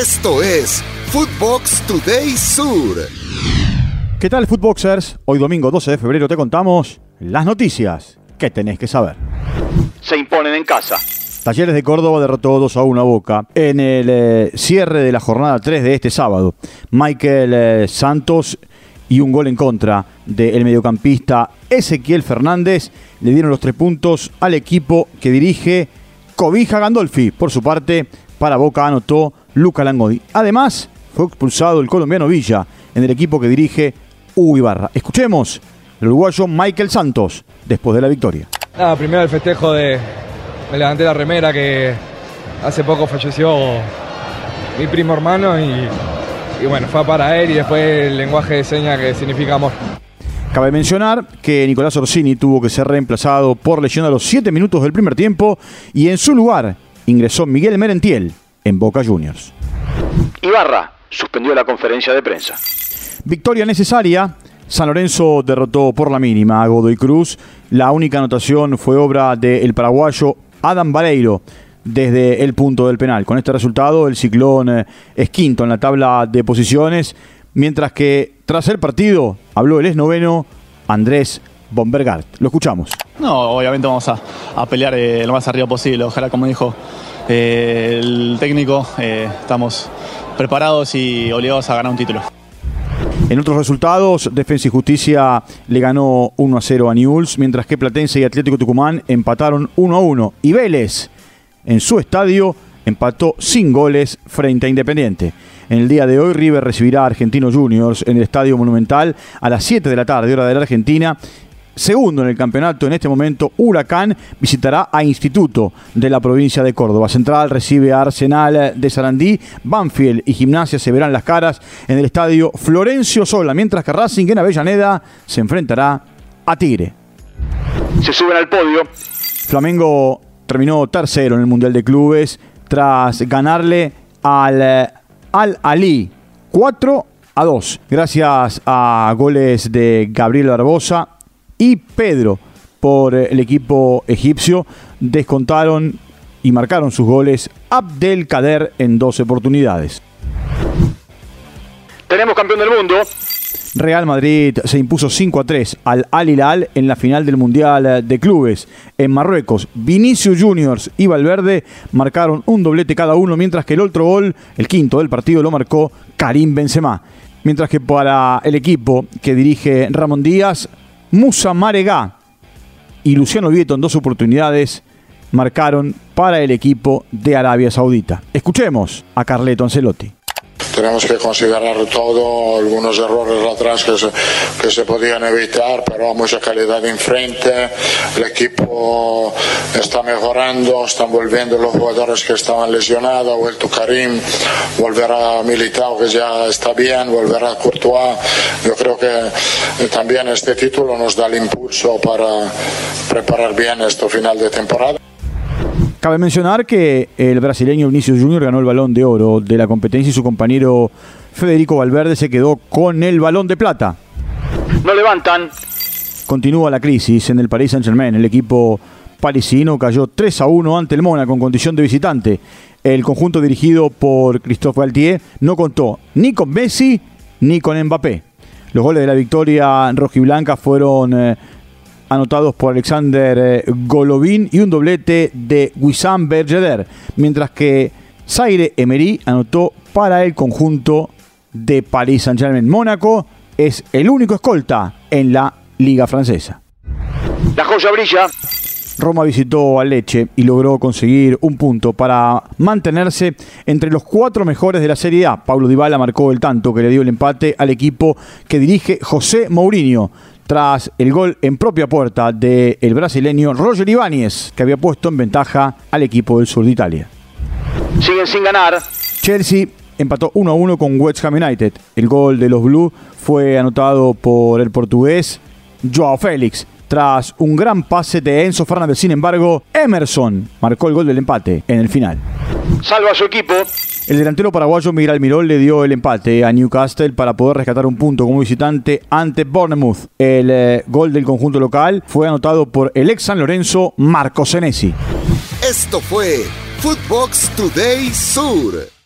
Esto es Footbox Today Sur. ¿Qué tal, Footboxers? Hoy domingo 12 de febrero te contamos las noticias que tenés que saber. Se imponen en casa. Talleres de Córdoba derrotó 2 a 1 a Boca en el eh, cierre de la jornada 3 de este sábado. Michael eh, Santos y un gol en contra del mediocampista Ezequiel Fernández le dieron los tres puntos al equipo que dirige Cobija Gandolfi. Por su parte, para Boca anotó Luca Langodi. Además, fue expulsado el colombiano Villa en el equipo que dirige Hugo Ibarra. Escuchemos el uruguayo Michael Santos después de la victoria. Nada, primero el festejo de. Me levanté la remera que hace poco falleció mi primo hermano y, y bueno, fue para él y después el lenguaje de señas que significa amor. Cabe mencionar que Nicolás Orsini tuvo que ser reemplazado por lesión a los 7 minutos del primer tiempo y en su lugar ingresó Miguel Merentiel en Boca Juniors. Ibarra suspendió la conferencia de prensa. Victoria necesaria. San Lorenzo derrotó por la mínima a Godoy Cruz. La única anotación fue obra del paraguayo Adam Vareiro desde el punto del penal. Con este resultado, el Ciclón eh, es quinto en la tabla de posiciones, mientras que tras el partido habló el esnoveno Andrés Bombergart. Lo escuchamos. No, obviamente vamos a, a pelear eh, lo más arriba posible. Ojalá, como dijo eh, el técnico, eh, estamos preparados y obligados a ganar un título. En otros resultados, Defensa y Justicia le ganó 1 a 0 a Newell's, mientras que Platense y Atlético Tucumán empataron 1 a 1. Y Vélez, en su estadio, empató sin goles frente a Independiente. En el día de hoy, River recibirá a Argentinos Juniors en el Estadio Monumental a las 7 de la tarde, hora de la Argentina. Segundo en el campeonato en este momento, Huracán visitará a Instituto de la provincia de Córdoba. Central recibe a Arsenal de Sarandí, Banfield y Gimnasia se verán las caras en el estadio Florencio Sola, mientras que Racing en Avellaneda se enfrentará a Tigre. Se suben al podio. Flamengo terminó tercero en el Mundial de Clubes tras ganarle al Al Ali 4 a 2, gracias a goles de Gabriel Barbosa y Pedro por el equipo egipcio. Descontaron y marcaron sus goles Abdelkader en dos oportunidades. Tenemos campeón del mundo. Real Madrid se impuso 5 a 3 al Al Hilal en la final del Mundial de Clubes en Marruecos. Vinicius Juniors y Valverde marcaron un doblete cada uno, mientras que el otro gol, el quinto del partido, lo marcó Karim Benzema. Mientras que para el equipo que dirige Ramón Díaz, Musa Maregá y Luciano Vieto en dos oportunidades marcaron para el equipo de Arabia Saudita. Escuchemos a Carleto Ancelotti. Tenemos que considerar todo, algunos errores atrás que se, podían evitar, pero mucha calidad enfrente. El equipo está mejorando, están volviendo los jugadores que estaban lesionados, vuelto Karim, volverá Militao que ya está bien, volverá Courtois. Yo creo que también este título nos da el impulso para preparar bien este final de temporada. Cabe mencionar que el brasileño Vinicius Junior ganó el balón de oro de la competencia y su compañero Federico Valverde se quedó con el balón de plata. No levantan. Continúa la crisis en el Paris Saint-Germain. El equipo parisino cayó 3 a 1 ante el Mónaco en condición de visitante. El conjunto dirigido por Christophe Galtier no contó ni con Messi ni con Mbappé. Los goles de la victoria rojiblanca fueron eh, anotados por Alexander eh, Golovin y un doblete de Wissam Bergeder, mientras que Zaire Emery anotó para el conjunto de Paris Saint-Germain. Mónaco es el único escolta en la liga francesa. La joya brilla. Roma visitó a Leche y logró conseguir un punto para mantenerse entre los cuatro mejores de la Serie A. Paulo Dybala marcó el tanto que le dio el empate al equipo que dirige José Mourinho tras el gol en propia puerta del brasileño Roger Ibáñez, que había puesto en ventaja al equipo del sur de Italia. Siguen sin ganar. Chelsea empató 1 a 1 con West Ham United. El gol de los Blues fue anotado por el portugués Joao Félix. Tras un gran pase de Enzo Fernández, sin embargo, Emerson marcó el gol del empate en el final. Salva a su equipo. El delantero paraguayo Miguel Almirón le dio el empate a Newcastle para poder rescatar un punto como visitante ante Bournemouth. El eh, gol del conjunto local fue anotado por el ex San Lorenzo Marco Senesi. Esto fue Footbox Today Sur.